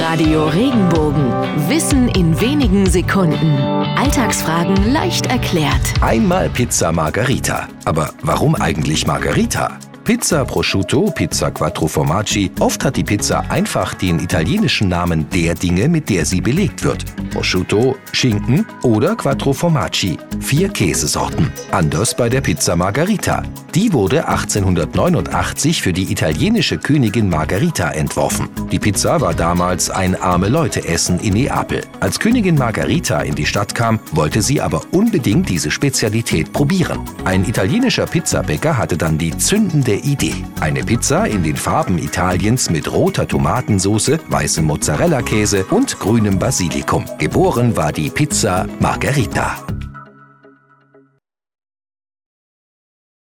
Radio Regenbogen. Wissen in wenigen Sekunden. Alltagsfragen leicht erklärt. Einmal Pizza Margarita. Aber warum eigentlich Margarita? Pizza Prosciutto, Pizza Quattro Formaggi. Oft hat die Pizza einfach den italienischen Namen der Dinge, mit der sie belegt wird. Prosciutto, Schinken oder Quattro Formaggi. Vier Käsesorten. Anders bei der Pizza Margarita. Die wurde 1889 für die italienische Königin Margarita entworfen. Die Pizza war damals ein arme Leute-Essen in Neapel. Als Königin Margarita in die Stadt kam, wollte sie aber unbedingt diese Spezialität probieren. Ein italienischer Pizzabäcker hatte dann die zündende Idee. Eine Pizza in den Farben Italiens mit roter Tomatensauce, weißem Mozzarella-Käse und grünem Basilikum. Geboren war die Pizza Margherita.